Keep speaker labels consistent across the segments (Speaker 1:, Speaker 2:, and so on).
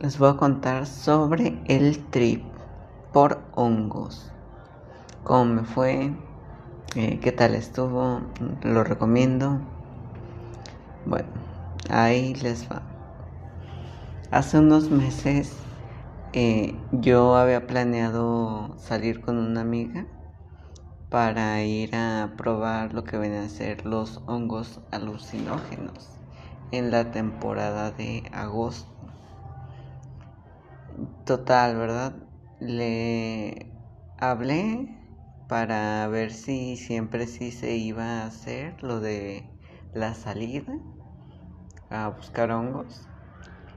Speaker 1: les voy a contar sobre el trip por hongos. ¿Cómo me fue? Eh, ¿Qué tal estuvo? ¿Lo recomiendo? Bueno, ahí les va. Hace unos meses eh, yo había planeado salir con una amiga para ir a probar lo que vienen a ser los hongos alucinógenos en la temporada de agosto. Total, ¿verdad? Le hablé para ver si siempre sí se iba a hacer lo de la salida a buscar hongos.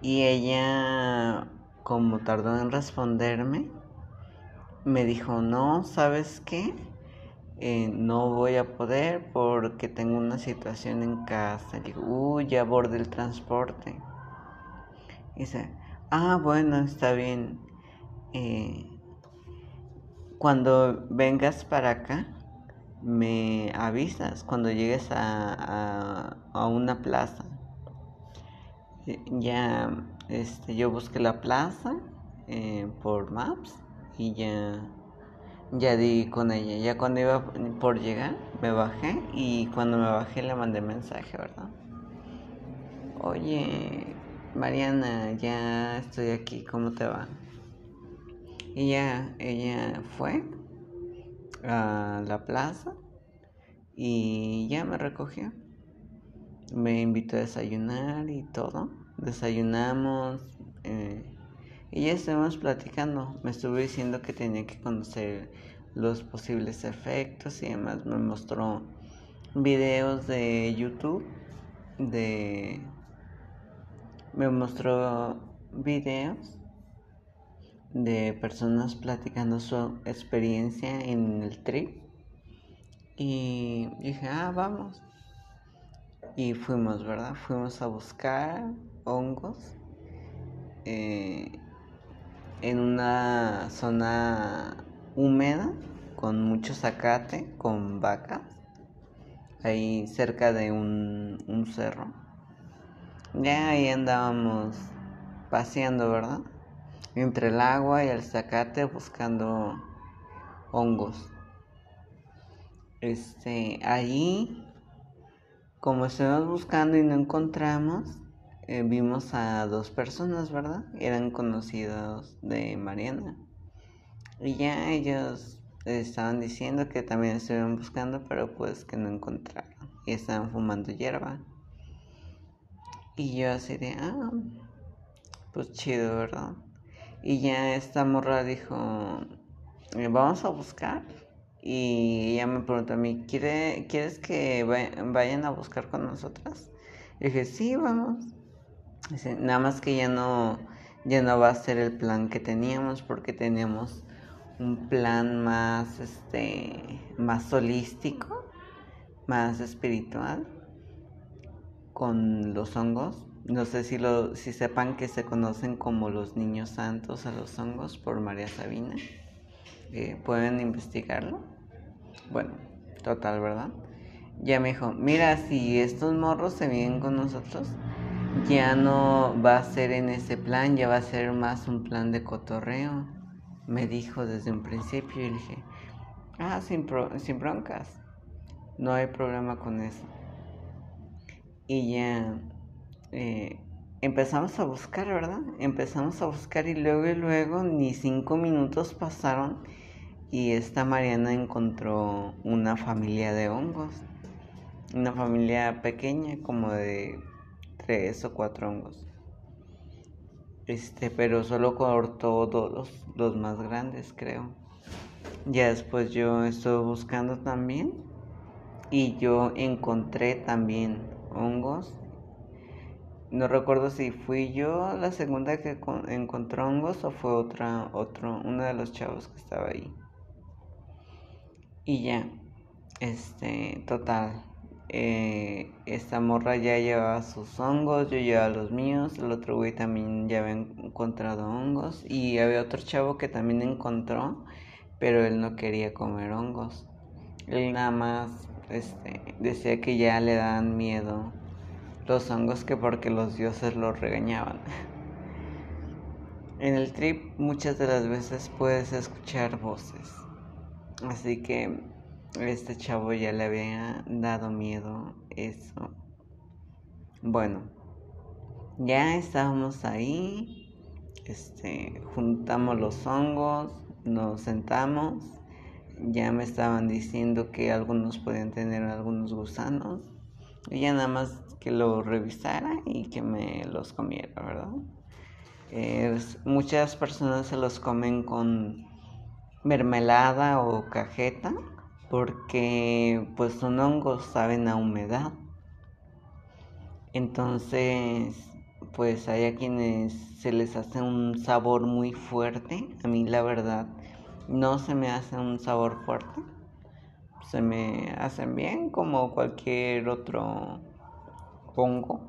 Speaker 1: Y ella, como tardó en responderme, me dijo, no, ¿sabes qué? Eh, no voy a poder porque tengo una situación en casa. digo, uy, ya abordé el transporte. dice, ah, bueno, está bien. Eh, cuando vengas para acá, me avisas cuando llegues a, a, una plaza. Ya, este, yo busqué la plaza eh, por Maps y ya ya di con ella. Ya cuando iba por llegar, me bajé y cuando me bajé le mandé mensaje, ¿verdad? Oye, Mariana, ya estoy aquí, ¿cómo te va? Y ya, ella fue a la plaza y ya me recogió. Me invitó a desayunar y todo. Desayunamos eh, y ya estuvimos platicando. Me estuvo diciendo que tenía que conocer los posibles efectos y además me mostró videos de YouTube de me mostró videos de personas platicando su experiencia en el trip. Y dije ah vamos y fuimos verdad fuimos a buscar hongos eh, en una zona húmeda con mucho zacate, con vacas, ahí cerca de un, un cerro. Ya ahí andábamos paseando, ¿verdad? Entre el agua y el zacate buscando hongos. Este, allí, como estuvimos buscando y no encontramos, eh, vimos a dos personas, ¿verdad? Eran conocidos de Mariana. Y ya ellos estaban diciendo que también estuvieron buscando, pero pues que no encontraron. Y estaban fumando hierba. Y yo así de, ah, pues chido, ¿verdad? Y ya esta morra dijo, eh, vamos a buscar. Y ella me preguntó a mí, ¿Quiere, ¿quieres que vayan a buscar con nosotras? Y dije, sí, vamos nada más que ya no, ya no va a ser el plan que teníamos porque teníamos un plan más, este, más holístico, más espiritual con los hongos. No sé si, lo, si sepan que se conocen como los niños santos a los hongos por María Sabina. Eh, Pueden investigarlo. Bueno, total, ¿verdad? Ya me dijo, mira, si estos morros se vienen con nosotros, ya no va a ser en ese plan, ya va a ser más un plan de cotorreo. Me dijo desde un principio y le dije, ah, sin, sin broncas, no hay problema con eso. Y ya eh, empezamos a buscar, ¿verdad? Empezamos a buscar y luego y luego ni cinco minutos pasaron y esta Mariana encontró una familia de hongos. Una familia pequeña, como de tres o cuatro hongos. Este, pero solo cortó dos, los más grandes, creo. Ya después yo estuve buscando también y yo encontré también hongos. No recuerdo si fui yo la segunda que encontró hongos o fue otra, otro, uno de los chavos que estaba ahí. Y ya, este, total, eh, esta morra ya llevaba sus hongos, yo llevaba los míos, el otro güey también ya había encontrado hongos y había otro chavo que también encontró, pero él no quería comer hongos. Él nada más este, decía que ya le daban miedo los hongos que porque los dioses los regañaban. en el trip muchas de las veces puedes escuchar voces. Así que este chavo ya le había dado miedo eso. Bueno, ya estábamos ahí, este, juntamos los hongos, nos sentamos, ya me estaban diciendo que algunos podían tener algunos gusanos, y ya nada más que lo revisara y que me los comiera, ¿verdad? muchas personas se los comen con mermelada o cajeta porque pues son hongos, saben a humedad. Entonces, pues hay a quienes se les hace un sabor muy fuerte. A mí la verdad no se me hace un sabor fuerte. Se me hacen bien como cualquier otro hongo.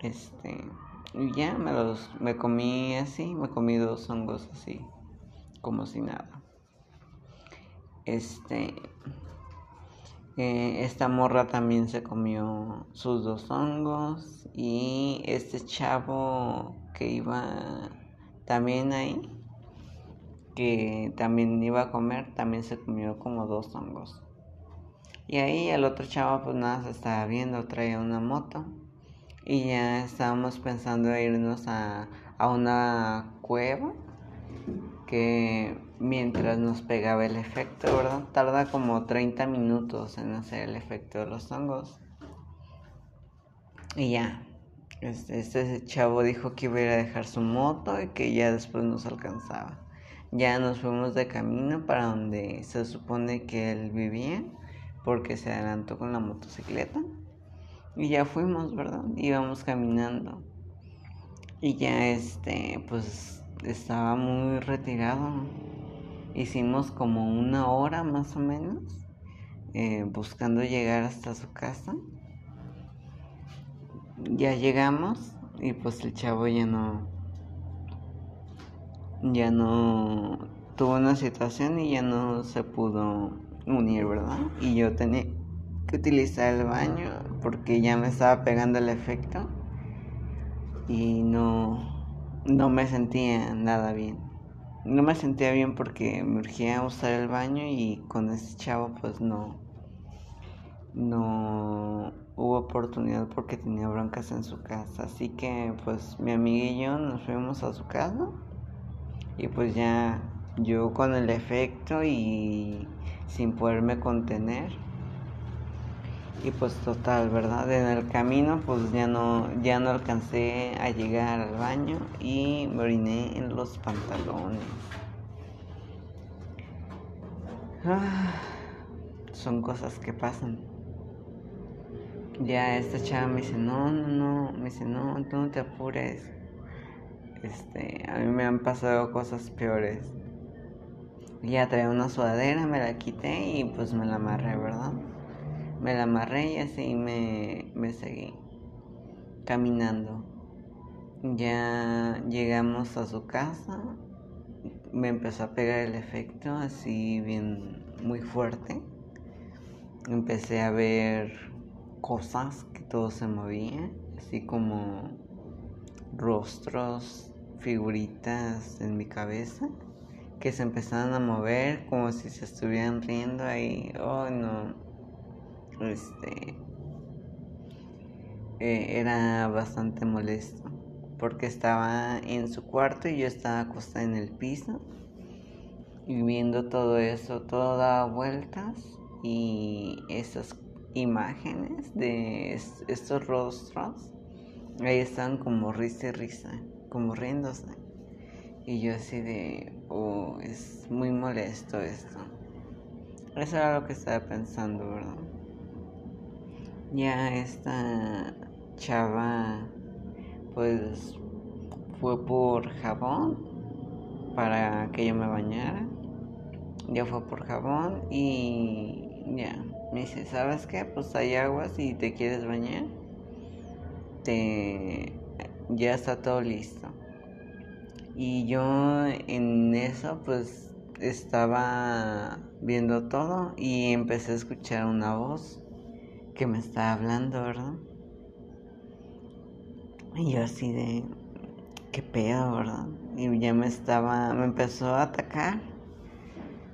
Speaker 1: Este, y ya me los me comí así, me comí dos hongos así, como si nada. Este. Eh, esta morra también se comió sus dos hongos. Y este chavo que iba también ahí, que también iba a comer, también se comió como dos hongos. Y ahí el otro chavo pues nada se estaba viendo, traía una moto. Y ya estábamos pensando irnos a, a una cueva que mientras nos pegaba el efecto, ¿verdad? Tarda como 30 minutos en hacer el efecto de los hongos. Y ya, este, este, chavo dijo que iba a ir a dejar su moto y que ya después nos alcanzaba. Ya nos fuimos de camino para donde se supone que él vivía, porque se adelantó con la motocicleta. Y ya fuimos, ¿verdad? Íbamos caminando. Y ya este, pues estaba muy retirado. Hicimos como una hora más o menos eh, buscando llegar hasta su casa. Ya llegamos y pues el chavo ya no ya no tuvo una situación y ya no se pudo unir, ¿verdad? Y yo tenía que utilizar el baño porque ya me estaba pegando el efecto y no no me sentía nada bien no me sentía bien porque me urgía usar el baño y con ese chavo pues no no hubo oportunidad porque tenía broncas en su casa así que pues mi amiga y yo nos fuimos a su casa y pues ya yo con el efecto y sin poderme contener y pues total, ¿verdad? En el camino pues ya no, ya no alcancé a llegar al baño y me oriné en los pantalones. Ah, son cosas que pasan. Ya esta chava me dice, no, no, no, me dice, no, tú no te apures. Este, a mí me han pasado cosas peores. Ya traía una sudadera, me la quité y pues me la amarré, ¿verdad? me la amarré y así me, me seguí caminando. Ya llegamos a su casa, me empezó a pegar el efecto así bien muy fuerte. Empecé a ver cosas que todo se movía, así como rostros, figuritas en mi cabeza que se empezaban a mover como si se estuvieran riendo ahí. Oh, no este eh, era bastante molesto porque estaba en su cuarto y yo estaba acostada en el piso y viendo todo eso, todo daba vueltas y esas imágenes de estos rostros ahí estaban como risa y risa, como riéndose. Y yo así de, oh, es muy molesto esto. Eso era lo que estaba pensando, ¿verdad? ya esta chava pues fue por jabón para que yo me bañara. Ya fue por jabón y ya. Me dice, ¿sabes qué? Pues hay agua si te quieres bañar. Te... Ya está todo listo. Y yo en eso pues estaba viendo todo y empecé a escuchar una voz que me está hablando, ¿verdad? Y yo así de, qué pedo, ¿verdad? Y ya me estaba, me empezó a atacar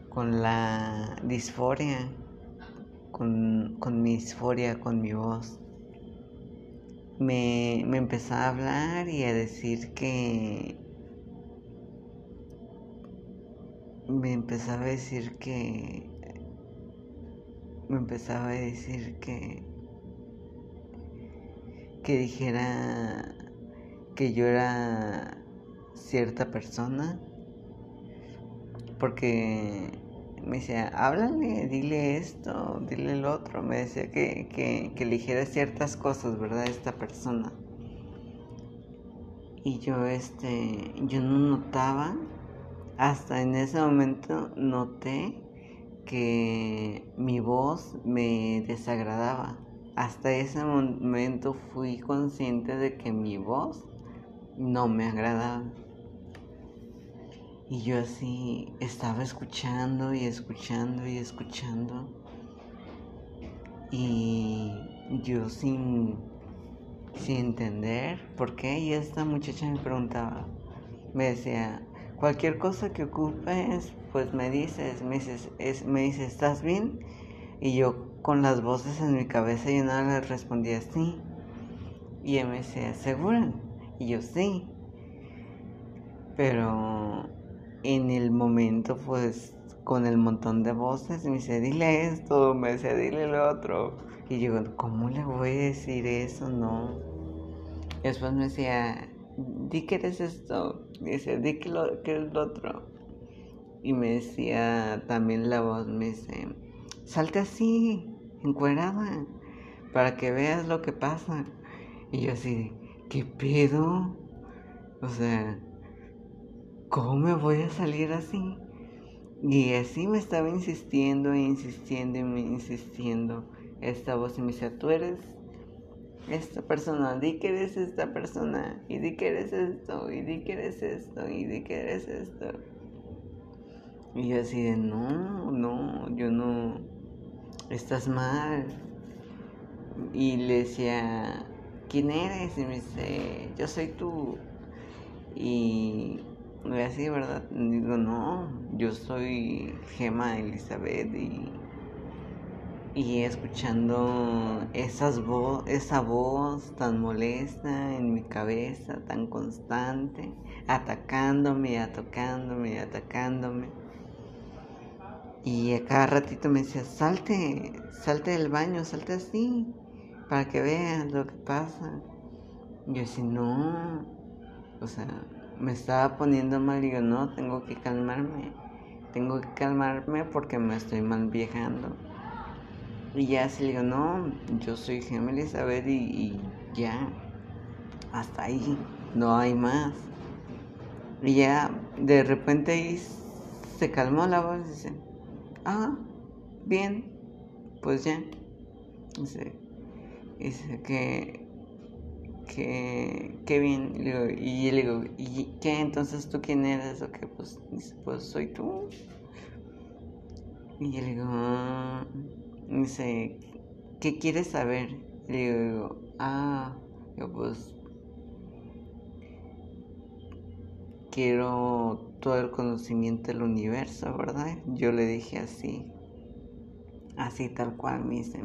Speaker 1: con la disforia, con, con mi disforia, con mi voz. Me, me empezó a hablar y a decir que me empezaba a decir que me empezaba a decir que que dijera que yo era cierta persona porque me decía, háblale, dile esto, dile el otro. Me decía que, que, que dijera ciertas cosas, ¿verdad? Esta persona. Y yo, este, yo no notaba, hasta en ese momento noté que mi voz me desagradaba. Hasta ese momento fui consciente de que mi voz no me agradaba. Y yo así estaba escuchando y escuchando y escuchando. Y yo sin, sin entender por qué. Y esta muchacha me preguntaba, me decía, cualquier cosa que ocupes, pues me dices, me dices, es, me dice, ¿estás bien? Y yo con las voces en mi cabeza yo nada le respondía sí. Y ella me decía, ¿segura? Y yo sí. Pero en el momento, pues, con el montón de voces, me dice, dile esto, me decía, dile lo otro. Y yo, ¿cómo le voy a decir eso? No. Después me decía, di que eres esto. Y dice, di que, lo, que eres lo otro. Y me decía también la voz, me dice, salte así, encuerada, para que veas lo que pasa. Y yo así, ¿qué pedo? O sea, ¿cómo me voy a salir así? Y así me estaba insistiendo insistiendo y insistiendo esta voz me decía, tú eres esta persona, di que eres esta persona, y di que eres esto, y di que eres esto, y di que eres esto. Y yo así de, no, no, yo no, estás mal. Y le decía, ¿quién eres? Y me dice, yo soy tú. Y me así, ¿verdad? Y digo, no, yo soy Gema Elizabeth y, y escuchando esas vo esa voz tan molesta en mi cabeza, tan constante, atacándome, atacándome, atacándome. Y a cada ratito me decía, salte, salte del baño, salte así, para que veas lo que pasa. Y yo decía, no, o sea, me estaba poniendo mal y digo, no, tengo que calmarme, tengo que calmarme porque me estoy mal viajando. Y ya así le digo, no, yo soy Gemma Elizabeth y, y ya, hasta ahí, no hay más. Y ya de repente ahí se calmó la voz y dice, ah, bien, pues ya. Dice que, que, bien. Y, le digo, ¿y qué? Entonces tú quién eres? O qué, pues, dice, pues soy tú. Y yo le digo, ah. dice, ¿qué quieres saber? Y le digo, ah, yo pues quiero todo el conocimiento del universo, ¿verdad? Yo le dije así, así tal cual, me dice,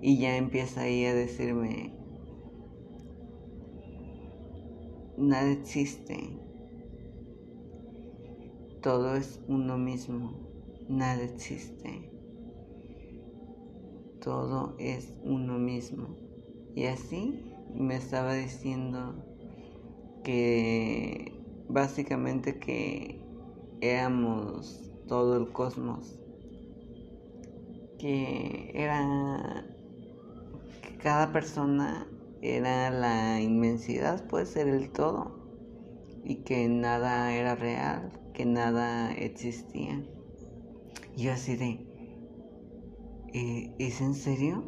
Speaker 1: y ya empieza ahí a decirme, nada existe, todo es uno mismo, nada existe, todo es uno mismo. Y así me estaba diciendo que básicamente que éramos todo el cosmos, que era que cada persona era la inmensidad, puede ser el todo, y que nada era real, que nada existía. Y yo así de, eh, ¿es en serio?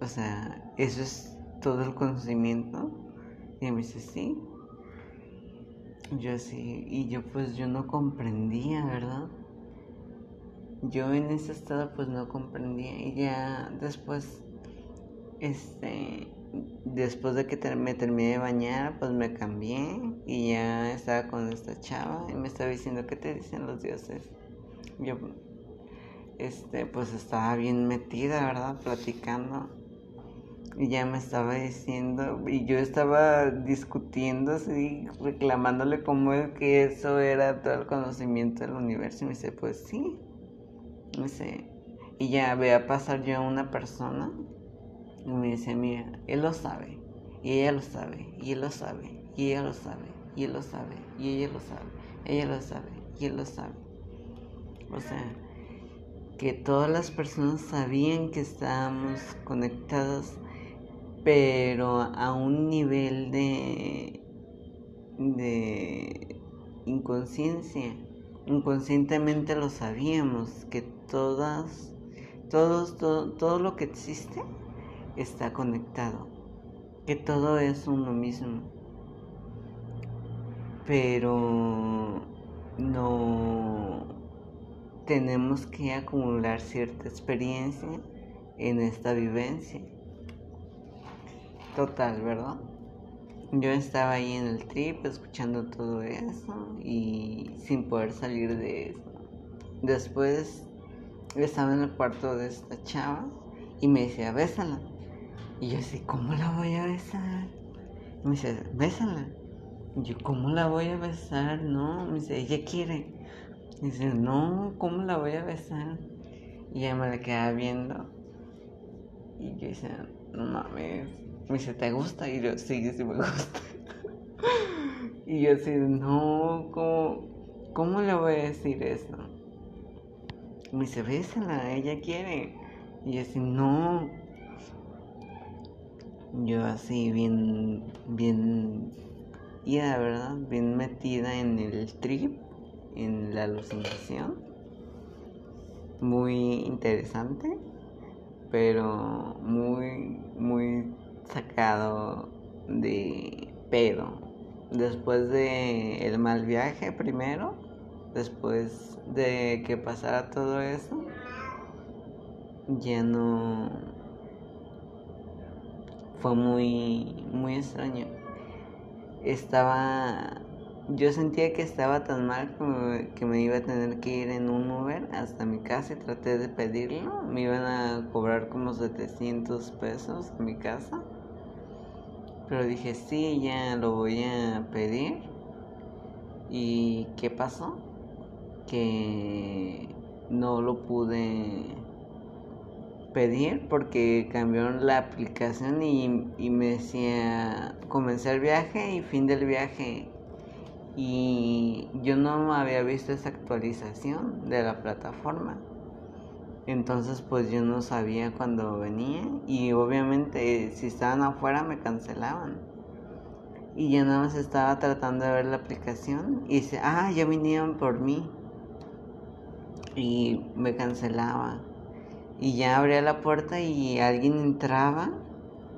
Speaker 1: O sea, ¿eso es todo el conocimiento? Y me dice, sí. Yo sí, y yo pues yo no comprendía, ¿verdad? Yo en ese estado pues no comprendía y ya después, este, después de que me terminé de bañar, pues me cambié y ya estaba con esta chava y me estaba diciendo, ¿qué te dicen los dioses? Yo, este, pues estaba bien metida, ¿verdad? Platicando. Y ya me estaba diciendo, y yo estaba discutiendo así, reclamándole como es que eso era todo el conocimiento del universo. Y me dice, pues sí. Me dice, y ya a pasar yo a una persona y me dice, mira, él lo sabe, y ella lo sabe, y él lo sabe, y ella lo sabe, y él lo sabe, y ella lo sabe, ella lo sabe, y él lo sabe. O sea, que todas las personas sabían que estábamos conectados, pero a un nivel de, de inconsciencia. Inconscientemente lo sabíamos, que todas, todos, todo, todo lo que existe está conectado, que todo es uno mismo. Pero no tenemos que acumular cierta experiencia en esta vivencia. Total, ¿verdad? Yo estaba ahí en el trip escuchando todo eso y sin poder salir de eso. Después estaba en el cuarto de esta chava y me decía, bésala. Y yo así, ¿cómo la voy a besar? Y me dice, bésala. Y yo, ¿cómo la voy a besar? No, me dice, ella quiere. Y dice, no, ¿cómo la voy a besar? Y ella me la quedaba viendo. Y yo dice, no mames. Me dice, ¿te gusta? Y yo, sí, sí me gusta. y yo así, no, ¿cómo, ¿cómo le voy a decir eso? Me dice, bésala, ella quiere. Y yo así, no, yo así bien, bien ida, ¿verdad? Bien metida en el trip, en la alucinación. Muy interesante, pero muy, muy sacado de pedo. Después de el mal viaje primero, después de que pasara todo eso, ya no fue muy, muy extraño. Estaba, yo sentía que estaba tan mal que me iba a tener que ir en un Uber hasta mi casa y traté de pedirlo. Me iban a cobrar como 700 pesos en mi casa. Pero dije, sí, ya lo voy a pedir. ¿Y qué pasó? Que no lo pude pedir porque cambiaron la aplicación y, y me decía comenzar el viaje y fin del viaje y yo no había visto esa actualización de la plataforma. Entonces pues yo no sabía cuando venía y obviamente si estaban afuera me cancelaban. Y yo nada más estaba tratando de ver la aplicación y dice ah ya vinieron por mí y me cancelaba y ya abría la puerta y alguien entraba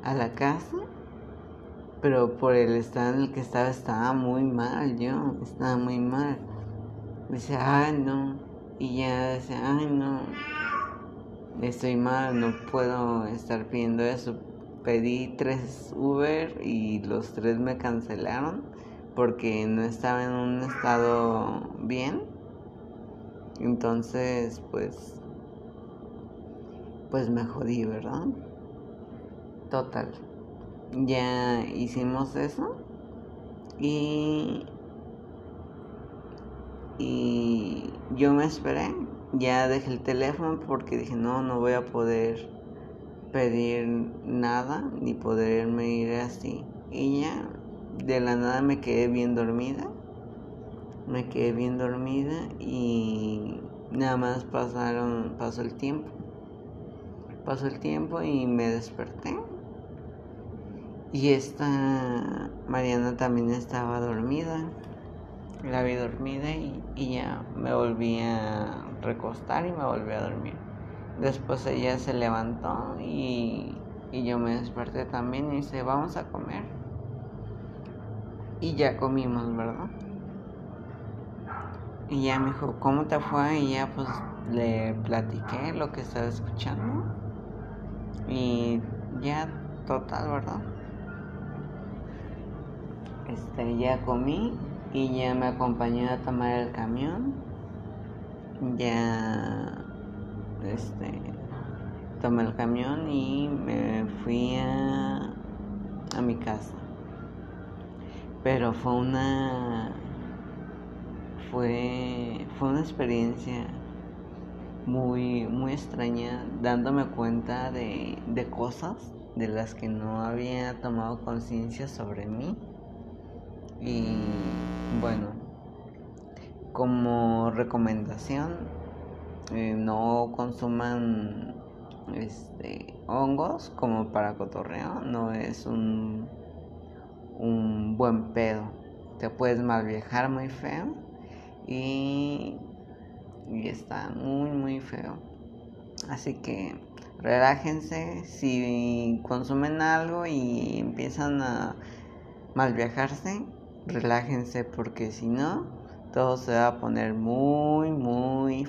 Speaker 1: a la casa, pero por el estado en el que estaba estaba muy mal yo, estaba muy mal. Dice, ay no, y ya decía, ay no, estoy mal, no puedo estar pidiendo eso. Pedí tres Uber y los tres me cancelaron porque no estaba en un estado bien. Entonces, pues pues me jodí, ¿verdad? Total. Ya hicimos eso y y yo me esperé, ya dejé el teléfono porque dije, no, no voy a poder pedir nada ni poderme ir así. Y ya de la nada me quedé bien dormida. Me quedé bien dormida y nada más pasaron, pasó el tiempo. Pasó el tiempo y me desperté. Y esta Mariana también estaba dormida. La vi dormida y, ya me volví a recostar y me volví a dormir. Después ella se levantó y, y yo me desperté también y dice, vamos a comer. Y ya comimos, ¿verdad? Y ya me dijo, ¿cómo te fue? Y ya pues le platiqué lo que estaba escuchando. Y ya total, ¿verdad? Este, ya comí y ya me acompañó a tomar el camión. Ya, este, tomé el camión y me fui a, a mi casa. Pero fue una, fue, fue una experiencia muy, muy extraña, dándome cuenta de, de cosas de las que no había tomado conciencia sobre mí. Y bueno, como recomendación, eh, no consuman este, hongos como para cotorreo, no es un, un buen pedo. Te puedes mal viajar muy feo y y está muy muy feo. Así que relájense si consumen algo y empiezan a mal viajarse, relájense porque si no todo se va a poner muy muy